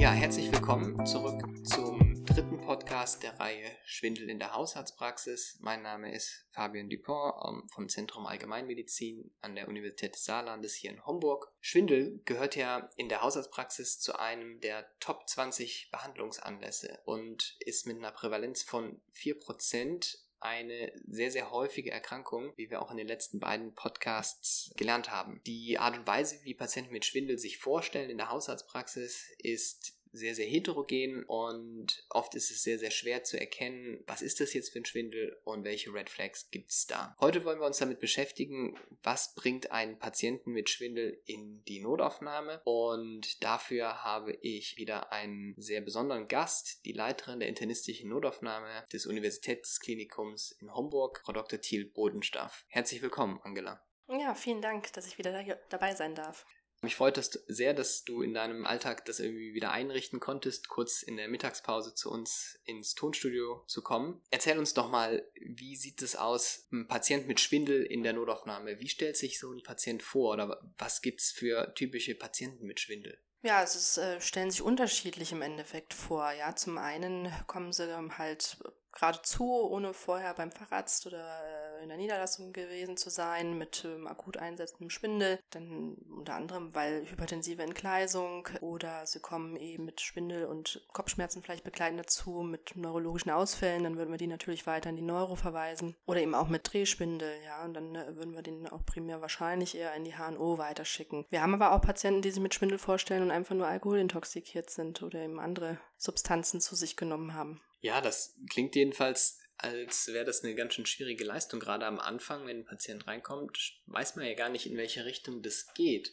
Ja, herzlich willkommen zurück zum dritten Podcast der Reihe Schwindel in der Haushaltspraxis. Mein Name ist Fabian Dupont ähm, vom Zentrum Allgemeinmedizin an der Universität des Saarlandes hier in Homburg. Schwindel gehört ja in der Haushaltspraxis zu einem der Top 20 Behandlungsanlässe und ist mit einer Prävalenz von 4% eine sehr, sehr häufige Erkrankung, wie wir auch in den letzten beiden Podcasts gelernt haben. Die Art und Weise, wie Patienten mit Schwindel sich vorstellen in der Hausarztpraxis, ist sehr, sehr heterogen und oft ist es sehr, sehr schwer zu erkennen, was ist das jetzt für ein Schwindel und welche Red Flags gibt es da. Heute wollen wir uns damit beschäftigen, was bringt einen Patienten mit Schwindel in die Notaufnahme und dafür habe ich wieder einen sehr besonderen Gast, die Leiterin der internistischen Notaufnahme des Universitätsklinikums in Homburg, Frau Dr. Thiel Bodenstaff. Herzlich willkommen, Angela. Ja, vielen Dank, dass ich wieder dabei sein darf. Mich freut es sehr, dass du in deinem Alltag das irgendwie wieder einrichten konntest, kurz in der Mittagspause zu uns ins Tonstudio zu kommen. Erzähl uns doch mal, wie sieht es aus, ein Patient mit Schwindel in der Notaufnahme? Wie stellt sich so ein Patient vor oder was gibt es für typische Patienten mit Schwindel? Ja, also es äh, stellen sich unterschiedlich im Endeffekt vor. Ja, zum einen kommen sie halt geradezu, ohne vorher beim Facharzt oder in der Niederlassung gewesen zu sein, mit ähm, akut einsetzendem Schwindel. Dann unter anderem, weil hypertensive Entgleisung oder sie kommen eben mit Schwindel und Kopfschmerzen vielleicht begleiten dazu, mit neurologischen Ausfällen. Dann würden wir die natürlich weiter in die Neuro verweisen. Oder eben auch mit Drehschwindel, ja. Und dann äh, würden wir den auch primär wahrscheinlich eher in die HNO weiterschicken. Wir haben aber auch Patienten, die sich mit Schwindel vorstellen und einfach nur alkoholintoxikiert sind oder eben andere Substanzen zu sich genommen haben. Ja, das klingt jedenfalls, als wäre das eine ganz schön schwierige Leistung. Gerade am Anfang, wenn ein Patient reinkommt, weiß man ja gar nicht, in welche Richtung das geht.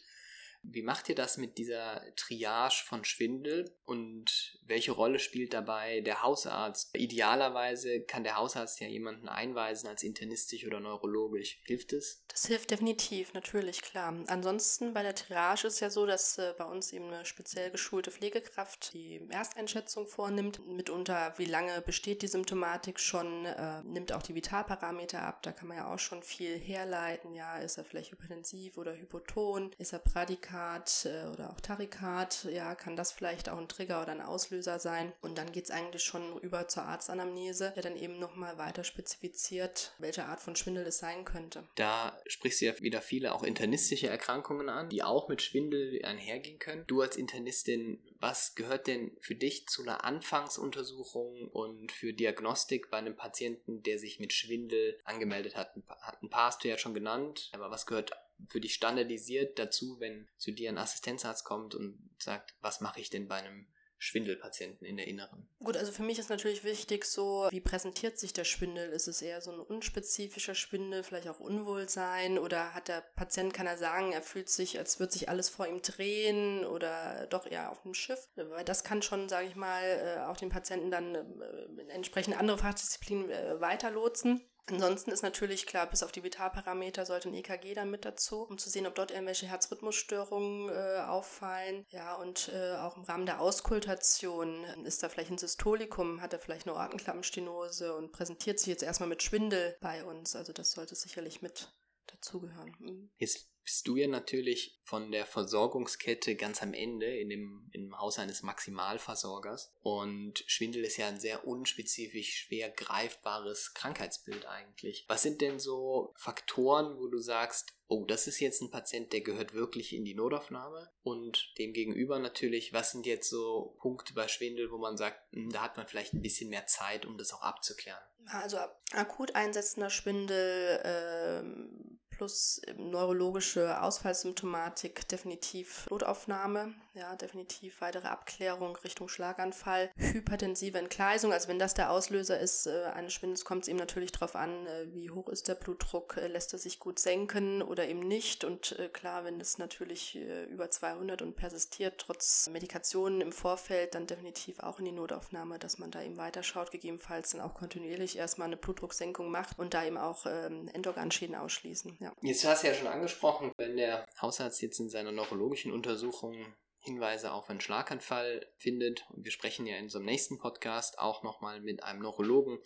Wie macht ihr das mit dieser Triage von Schwindel und welche Rolle spielt dabei der Hausarzt? Idealerweise kann der Hausarzt ja jemanden einweisen als internistisch oder neurologisch. Hilft es? Das hilft definitiv, natürlich, klar. Ansonsten bei der Triage ist ja so, dass äh, bei uns eben eine speziell geschulte Pflegekraft die Ersteinschätzung vornimmt. Mitunter, wie lange besteht die Symptomatik schon, äh, nimmt auch die Vitalparameter ab. Da kann man ja auch schon viel herleiten. Ja, ist er vielleicht hypertensiv oder hypoton? Ist er Pradikat äh, oder auch Tarikat? Ja, kann das vielleicht auch ein Trigger oder ein Auslöser sein? Und dann geht es eigentlich schon über zur Arztanamnese, der dann eben nochmal weiter spezifiziert, welche Art von Schwindel es sein könnte. Da sprichst du ja wieder viele auch internistische Erkrankungen an, die auch mit Schwindel einhergehen können. Du als Internistin, was gehört denn für dich zu einer Anfangsuntersuchung und für Diagnostik bei einem Patienten, der sich mit Schwindel angemeldet hat? Ein paar hast du ja schon genannt, aber was gehört für dich standardisiert dazu, wenn zu dir ein Assistenzarzt kommt und sagt, was mache ich denn bei einem Schwindelpatienten in der Inneren. Gut, also für mich ist natürlich wichtig so, wie präsentiert sich der Schwindel? Ist es eher so ein unspezifischer Schwindel, vielleicht auch Unwohlsein oder hat der Patient, kann er sagen, er fühlt sich, als würde sich alles vor ihm drehen oder doch eher auf dem Schiff? Weil das kann schon, sage ich mal, äh, auch den Patienten dann äh, entsprechend andere Fachdisziplinen äh, weiterlotsen. Ansonsten ist natürlich klar, bis auf die Vitalparameter sollte ein EKG dann mit dazu, um zu sehen, ob dort irgendwelche Herzrhythmusstörungen äh, auffallen. Ja, und äh, auch im Rahmen der Auskultation ist da vielleicht ein Systolikum, hat er vielleicht eine Organklappenstenose und präsentiert sich jetzt erstmal mit Schwindel bei uns. Also das sollte sicherlich mit dazugehören. Mhm. Jetzt bist du ja natürlich von der Versorgungskette ganz am Ende in dem, im Haus eines Maximalversorgers. Und Schwindel ist ja ein sehr unspezifisch, schwer greifbares Krankheitsbild eigentlich. Was sind denn so Faktoren, wo du sagst, oh, das ist jetzt ein Patient, der gehört wirklich in die Notaufnahme? Und demgegenüber natürlich, was sind jetzt so Punkte bei Schwindel, wo man sagt, hm, da hat man vielleicht ein bisschen mehr Zeit, um das auch abzuklären? Also akut einsetzender Schwindel, ähm plus neurologische Ausfallsymptomatik definitiv Notaufnahme, ja, definitiv weitere Abklärung Richtung Schlaganfall, hypertensive Entgleisung, also wenn das der Auslöser ist äh, eines Schwindels, kommt es eben natürlich darauf an, äh, wie hoch ist der Blutdruck, äh, lässt er sich gut senken oder eben nicht und äh, klar, wenn es natürlich äh, über 200 und persistiert, trotz Medikationen im Vorfeld, dann definitiv auch in die Notaufnahme, dass man da eben weiterschaut, gegebenenfalls dann auch kontinuierlich erstmal eine Blutdrucksenkung macht und da eben auch ähm, Endorganschäden ausschließen. Ja. Jetzt hast du ja schon angesprochen, wenn der Hausarzt jetzt in seiner neurologischen Untersuchung Hinweise auf einen Schlaganfall findet, und wir sprechen ja in unserem nächsten Podcast auch nochmal mit einem Neurologen,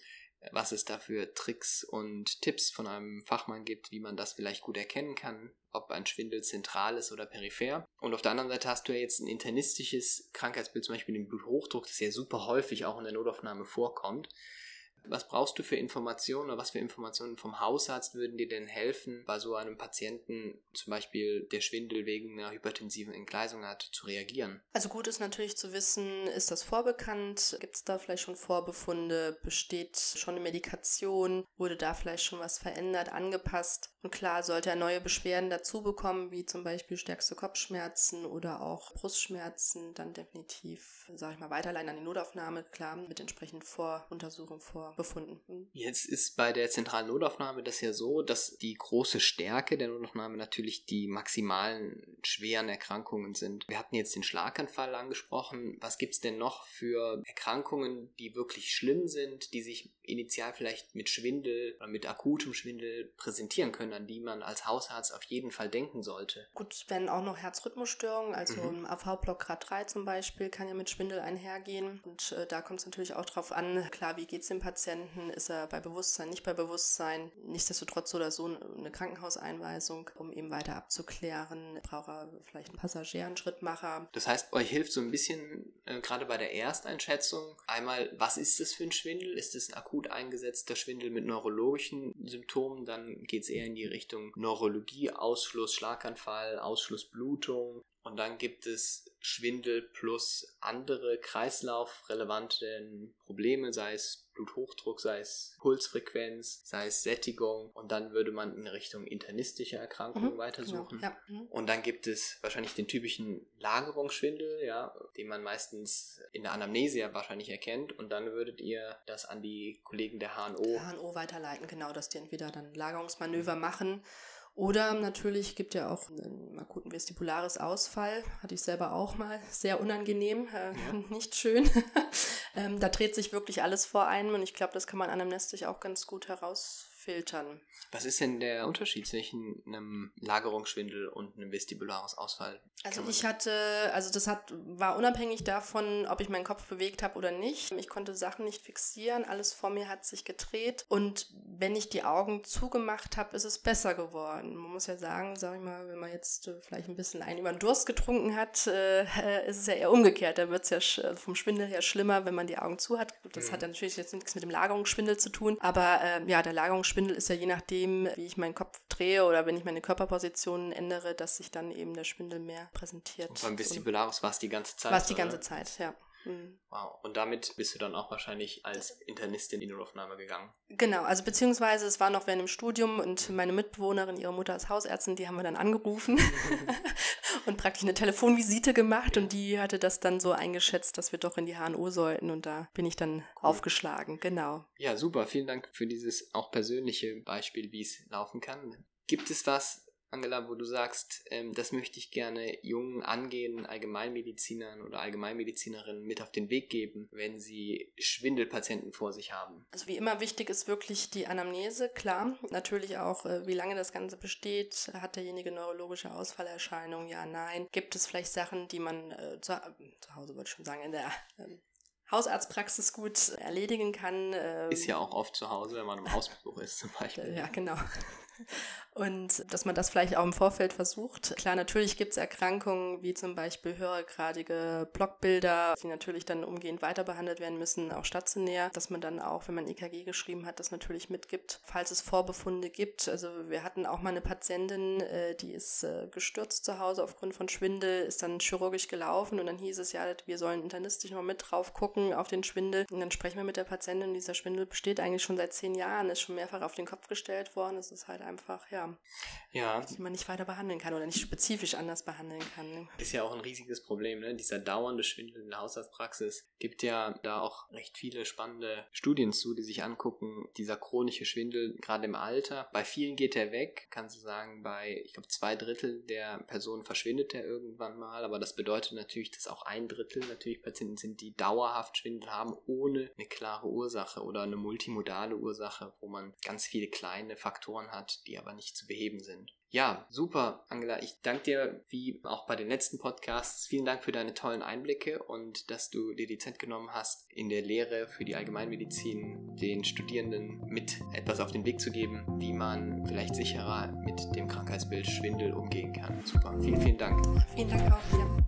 was es da für Tricks und Tipps von einem Fachmann gibt, wie man das vielleicht gut erkennen kann, ob ein Schwindel zentral ist oder peripher. Und auf der anderen Seite hast du ja jetzt ein internistisches Krankheitsbild, zum Beispiel den Bluthochdruck, das ja super häufig auch in der Notaufnahme vorkommt. Was brauchst du für Informationen oder was für Informationen vom Hausarzt würden dir denn helfen, bei so einem Patienten zum Beispiel der Schwindel wegen einer hypertensiven Entgleisung hat, zu reagieren? Also gut ist natürlich zu wissen, ist das vorbekannt? Gibt es da vielleicht schon Vorbefunde? Besteht schon eine Medikation? Wurde da vielleicht schon was verändert, angepasst? Und klar, sollte er neue Beschwerden dazu bekommen, wie zum Beispiel stärkste Kopfschmerzen oder auch Brustschmerzen, dann definitiv, sage ich mal, weiterleiten an die Notaufnahme, klar, mit entsprechenden Voruntersuchungen vor befunden. Hm. Jetzt ist bei der zentralen Notaufnahme das ja so, dass die große Stärke der Notaufnahme natürlich die maximalen schweren Erkrankungen sind. Wir hatten jetzt den Schlaganfall angesprochen. Was gibt es denn noch für Erkrankungen, die wirklich schlimm sind, die sich initial vielleicht mit Schwindel oder mit akutem Schwindel präsentieren können, an die man als Hausarzt auf jeden Fall denken sollte? Gut, wenn auch noch Herzrhythmusstörungen, also mhm. AV-Block Grad 3 zum Beispiel, kann ja mit Schwindel einhergehen. Und äh, da kommt es natürlich auch drauf an, klar, wie geht es dem Patienten? Patienten ist er bei Bewusstsein, nicht bei Bewusstsein. Nichtsdestotrotz so oder so eine Krankenhauseinweisung, um eben weiter abzuklären. Braucht er vielleicht einen Passagier, einen Schrittmacher. Das heißt, euch hilft so ein bisschen äh, gerade bei der Ersteinschätzung einmal, was ist das für ein Schwindel? Ist es ein akut eingesetzter Schwindel mit neurologischen Symptomen? Dann geht es eher in die Richtung Neurologie, Ausschluss, Schlaganfall, Ausschluss Blutung. Und dann gibt es Schwindel plus andere kreislaufrelevante Probleme, sei es Bluthochdruck, sei es Pulsfrequenz, sei es Sättigung. Und dann würde man in Richtung internistische Erkrankungen mhm, weitersuchen. Genau, ja. mhm. Und dann gibt es wahrscheinlich den typischen Lagerungsschwindel, ja, den man meistens in der Anamnese ja wahrscheinlich erkennt. Und dann würdet ihr das an die Kollegen der HNO, der HNO weiterleiten, genau, dass die entweder dann Lagerungsmanöver machen oder natürlich gibt ja auch einen akuten vestibulares Ausfall, hatte ich selber auch mal, sehr unangenehm, äh, ja. nicht schön. ähm, da dreht sich wirklich alles vor einem und ich glaube, das kann man anamnestisch auch ganz gut herausfinden filtern. Was ist denn der Unterschied zwischen einem Lagerungsschwindel und einem vestibulares Ausfall? Also ich hatte, also das hat, war unabhängig davon, ob ich meinen Kopf bewegt habe oder nicht. Ich konnte Sachen nicht fixieren, alles vor mir hat sich gedreht und wenn ich die Augen zugemacht habe, ist es besser geworden. Man muss ja sagen, sag ich mal, wenn man jetzt äh, vielleicht ein bisschen einen über den Durst getrunken hat, äh, ist es ja eher umgekehrt. Da wird es ja vom Schwindel her schlimmer, wenn man die Augen zu hat. Das mhm. hat ja natürlich jetzt nichts mit dem Lagerungsschwindel zu tun, aber äh, ja, der Lagerungsschwindel Schwindel ist ja je nachdem, wie ich meinen Kopf drehe oder wenn ich meine Körperpositionen ändere, dass sich dann eben der Schwindel mehr präsentiert. Und beim Vestibularis war es die ganze Zeit? War es die ganze Zeit, ja. Mhm. Wow. Und damit bist du dann auch wahrscheinlich als Internistin in die Notaufnahme gegangen. Genau, also beziehungsweise es war noch während dem Studium und meine Mitbewohnerin, ihre Mutter ist Hausärztin, die haben wir dann angerufen und praktisch eine Telefonvisite gemacht und die hatte das dann so eingeschätzt, dass wir doch in die HNO sollten und da bin ich dann cool. aufgeschlagen, genau. Ja, super. Vielen Dank für dieses auch persönliche Beispiel, wie es laufen kann. Gibt es was, Angela, wo du sagst, ähm, das möchte ich gerne jungen, angehenden Allgemeinmedizinern oder Allgemeinmedizinerinnen mit auf den Weg geben, wenn sie Schwindelpatienten vor sich haben? Also wie immer wichtig ist wirklich die Anamnese, klar. Natürlich auch, äh, wie lange das Ganze besteht. Hat derjenige neurologische Ausfallerscheinungen? Ja, nein. Gibt es vielleicht Sachen, die man äh, zu, zu, Hause, würde ich schon sagen, in der ähm, Hausarztpraxis gut erledigen kann. Ähm, ist ja auch oft zu Hause, wenn man im Hausbesuch ist zum Beispiel. Ja, genau. Und dass man das vielleicht auch im Vorfeld versucht. Klar, natürlich gibt es Erkrankungen wie zum Beispiel höhergradige Blockbilder, die natürlich dann umgehend weiter behandelt werden müssen, auch stationär. Dass man dann auch, wenn man EKG geschrieben hat, das natürlich mitgibt, falls es Vorbefunde gibt. Also wir hatten auch mal eine Patientin, äh, die ist äh, gestürzt zu Hause aufgrund von Schwindel, ist dann chirurgisch gelaufen und dann hieß es ja, wir sollen internistisch noch mit drauf gucken auf den Schwindel. Und dann sprechen wir mit der Patientin, dieser Schwindel besteht eigentlich schon seit zehn Jahren, ist schon mehrfach auf den Kopf gestellt worden. Es ist halt einfach, ja, ja. Die man nicht weiter behandeln kann oder nicht spezifisch anders behandeln kann. Ist ja auch ein riesiges Problem, ne? Dieser dauernde Schwindel in der Hausarztpraxis. Gibt ja da auch recht viele spannende Studien zu, die sich angucken, dieser chronische Schwindel, gerade im Alter. Bei vielen geht er weg, kannst du sagen, bei, ich glaube, zwei Drittel der Personen verschwindet er irgendwann mal, aber das bedeutet natürlich, dass auch ein Drittel natürlich Patienten sind, die dauerhaft Schwindel haben, ohne eine klare Ursache oder eine multimodale Ursache, wo man ganz viele kleine Faktoren hat, die aber nicht zu beheben sind. Ja, super, Angela. Ich danke dir, wie auch bei den letzten Podcasts, vielen Dank für deine tollen Einblicke und dass du dir die Zeit genommen hast, in der Lehre für die Allgemeinmedizin den Studierenden mit etwas auf den Weg zu geben, wie man vielleicht sicherer mit dem Krankheitsbild Schwindel umgehen kann. Super, vielen, vielen Dank. Vielen Dank auch. Ja.